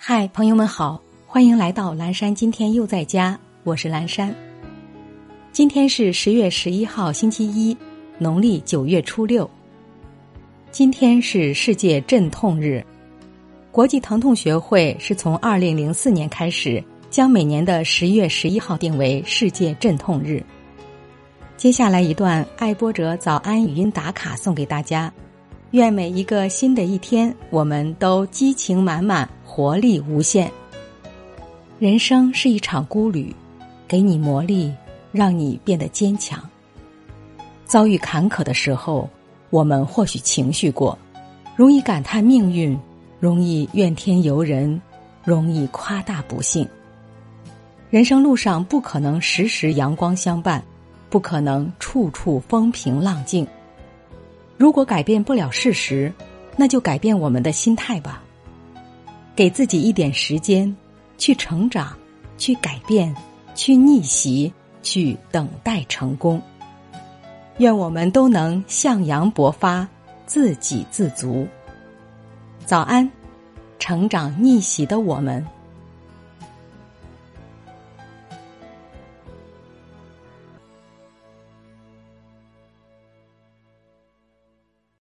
嗨，朋友们好，欢迎来到蓝山。今天又在家，我是蓝山。今天是十月十一号，星期一，农历九月初六。今天是世界镇痛日。国际疼痛学会是从二零零四年开始，将每年的十月十一号定为世界镇痛日。接下来一段爱播者早安语音打卡送给大家，愿每一个新的一天，我们都激情满满。活力无限。人生是一场孤旅，给你磨砺，让你变得坚强。遭遇坎坷的时候，我们或许情绪过，容易感叹命运，容易怨天尤人，容易夸大不幸。人生路上不可能时时阳光相伴，不可能处处风平浪静。如果改变不了事实，那就改变我们的心态吧。给自己一点时间，去成长，去改变，去逆袭，去等待成功。愿我们都能向阳勃发，自给自足。早安，成长逆袭的我们。